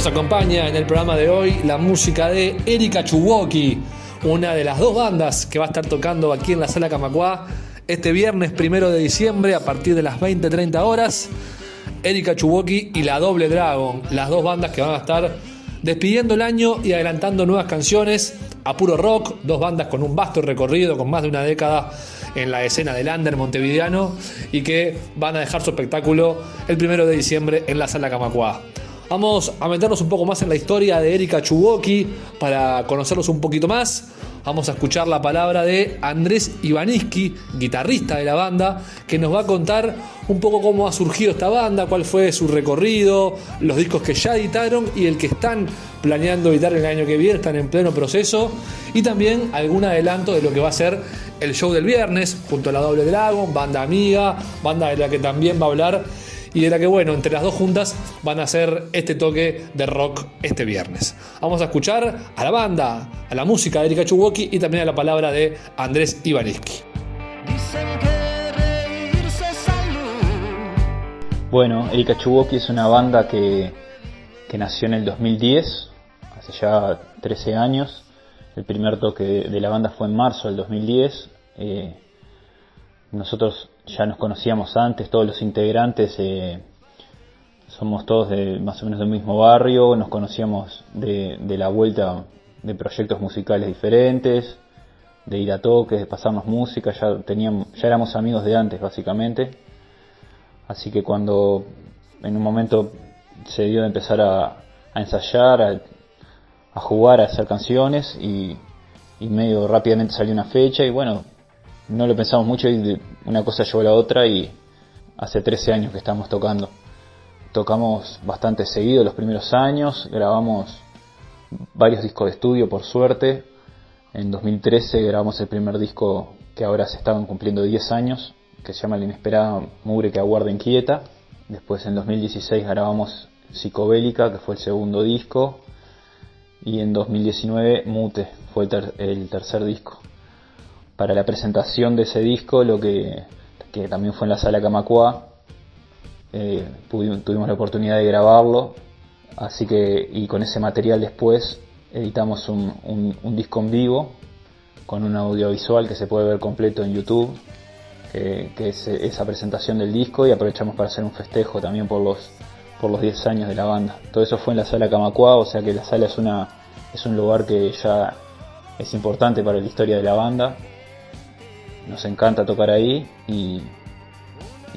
Nos acompaña en el programa de hoy la música de Erika Chuwoki, una de las dos bandas que va a estar tocando aquí en la sala Camacuá este viernes primero de diciembre a partir de las 20-30 horas. Erika Chuwoki y la Doble Dragon, las dos bandas que van a estar despidiendo el año y adelantando nuevas canciones a puro rock, dos bandas con un vasto recorrido, con más de una década en la escena del under montevideano y que van a dejar su espectáculo el primero de diciembre en la sala Camacuá. Vamos a meternos un poco más en la historia de Erika Chuwoki para conocerlos un poquito más. Vamos a escuchar la palabra de Andrés Ivaniski, guitarrista de la banda, que nos va a contar un poco cómo ha surgido esta banda, cuál fue su recorrido, los discos que ya editaron y el que están planeando editar el año que viene, están en pleno proceso, y también algún adelanto de lo que va a ser el show del viernes, junto a la Doble Dragon, banda amiga, banda de la que también va a hablar y de la que, bueno, entre las dos juntas van a hacer este toque de rock este viernes. Vamos a escuchar a la banda, a la música de Erika Chuwoki y también a la palabra de Andrés Ivaniski. Bueno, Erika Chuwoki es una banda que, que nació en el 2010, hace ya 13 años. El primer toque de la banda fue en marzo del 2010. Eh, nosotros ya nos conocíamos antes, todos los integrantes eh, somos todos de más o menos del mismo barrio, nos conocíamos de, la vuelta de proyectos musicales diferentes, de ir a toques, de pasarnos música, ya teníamos, ya éramos amigos de antes básicamente. Así que cuando en un momento se dio de empezar a, ensayar, a, jugar, a hacer canciones y medio rápidamente salió una fecha y bueno, no lo pensamos mucho y una cosa llevó a la otra y hace 13 años que estamos tocando. Tocamos bastante seguido los primeros años, grabamos varios discos de estudio por suerte. En 2013 grabamos el primer disco que ahora se estaban cumpliendo 10 años, que se llama La inesperada mugre que aguarda inquieta. Después en 2016 grabamos Psicobélica, que fue el segundo disco. Y en 2019 Mute fue el tercer disco para la presentación de ese disco, lo que, también fue en la sala Camacua, eh, tuvimos la oportunidad de grabarlo, así que y con ese material después editamos un, disco en vivo con un audiovisual que se puede ver completo en YouTube, que, es esa presentación del disco y aprovechamos para hacer un festejo también por los por los 10 años de la banda. Todo eso fue en la sala Camacua, o sea que la sala es una es un lugar que ya es importante para la historia de la banda nos encanta tocar ahí y,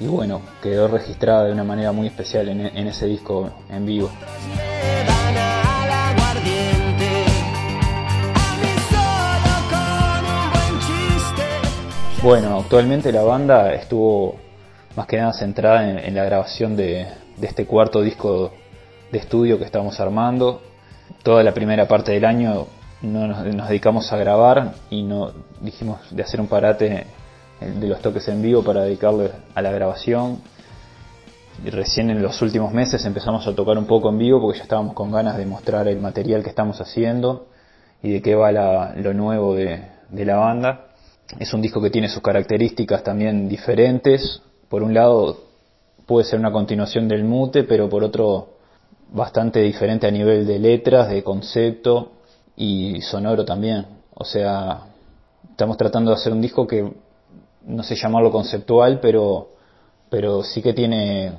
bueno, quedó registrada de una manera muy especial en, ese disco en vivo. Bueno, actualmente la banda estuvo más que nada centrada en, la grabación de, este cuarto disco de estudio que estamos armando. Toda la primera parte del año no nos, dedicamos a grabar y no dijimos de hacer un parate de los toques en vivo para dedicarle a la grabación. Y recién en los últimos meses empezamos a tocar un poco en vivo porque ya estábamos con ganas de mostrar el material que estamos haciendo y de qué va lo nuevo de la banda. Es un disco que tiene sus características también diferentes. Por un lado puede ser una continuación del mute, pero por otro bastante diferente a nivel de letras, de concepto y sonoro también. O sea, estamos tratando de hacer un disco que no sé llamarlo conceptual, pero, pero sí que tiene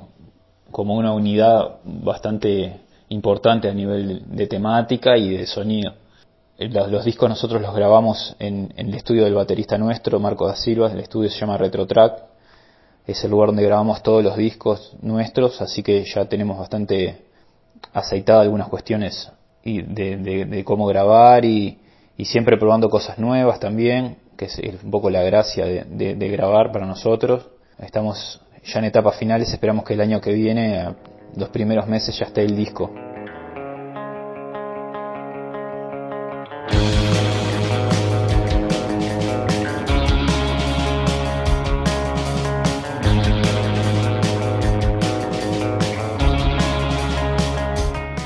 como una unidad bastante importante a nivel de temática y de sonido. Los, discos nosotros los grabamos en, el estudio del baterista nuestro, Marco da Silva, el estudio se llama Retrotrack, es el lugar donde grabamos todos los discos nuestros, así que ya tenemos bastante aceitada algunas cuestiones de, cómo grabar y, siempre probando cosas nuevas también, que es un poco la gracia de, grabar para nosotros. Estamos ya en etapas finales, esperamos que el año que viene, los primeros meses, ya esté el disco.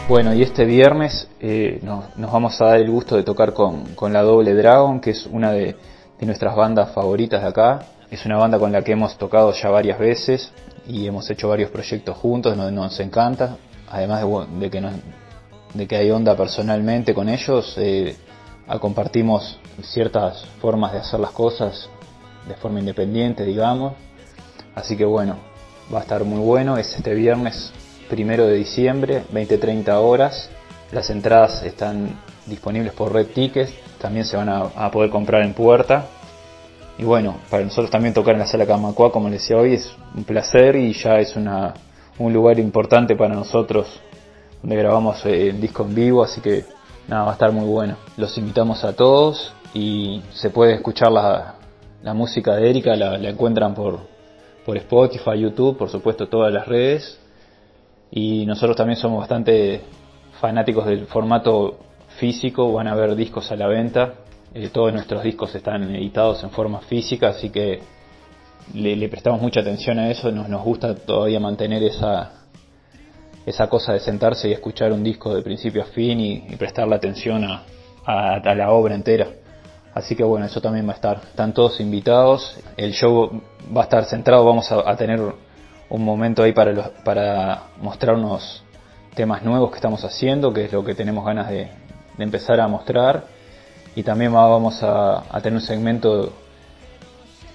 Bueno, y este viernes eh, nos, vamos a dar el gusto de tocar con, con la Doble Dragon, que es una de, nuestras bandas favoritas de acá. Es una banda con la que hemos tocado ya varias veces y hemos hecho varios proyectos juntos, nos, nos encanta. Además de, que nos, de que hay onda personalmente con ellos, eh, compartimos ciertas formas de hacer las cosas de forma independiente, digamos. Así que bueno, va a estar muy bueno. Es este viernes primero de diciembre, 20-30 horas. Las entradas están disponibles por Red Tickets, también se van a, poder comprar en puerta. Y bueno, para nosotros también tocar en la sala Camacua, como les decía hoy, es un placer y ya es una, un lugar importante para nosotros donde grabamos eh, el disco en vivo, así que nada, va a estar muy bueno. Los invitamos a todos y se puede escuchar la, la música de Erika, la, la encuentran por, por Spotify, YouTube, por supuesto todas las redes. Y nosotros también somos bastante fanáticos del formato físico, van a ver discos a la venta. Eh, todos nuestros discos están editados en forma física, así que le, prestamos mucha atención a eso. Nos, nos gusta todavía mantener esa, esa cosa de sentarse y escuchar un disco de principio a fin y, y prestarle atención a, a, la obra entera. Así que bueno, eso también va a estar. Están todos invitados. El show va a estar centrado. Vamos a, tener un momento ahí para, para mostrarnos temas nuevos que estamos haciendo, que es lo que tenemos ganas de, empezar a mostrar. Y también vamos a, tener un segmento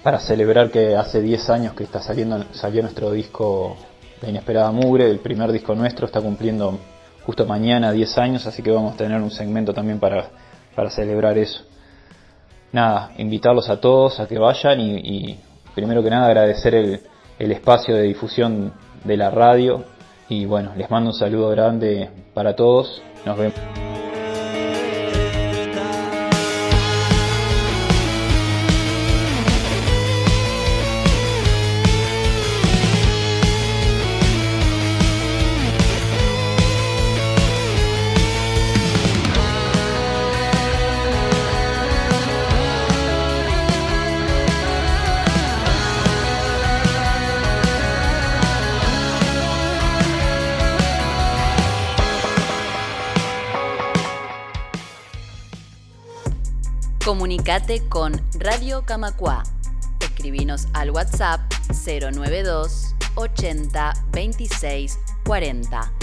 para celebrar que hace 10 años que está saliendo salió nuestro disco La Inesperada Mugre, el primer disco nuestro, está cumpliendo justo mañana 10 años, así que vamos a tener un segmento también para, para celebrar eso. Nada, invitarlos a todos a que vayan y, primero que nada agradecer el, el espacio de difusión de la radio y bueno, les mando un saludo grande para todos. Nos vemos. Comunicate con Radio Camacua. Escribinos al WhatsApp 092 80 26 40.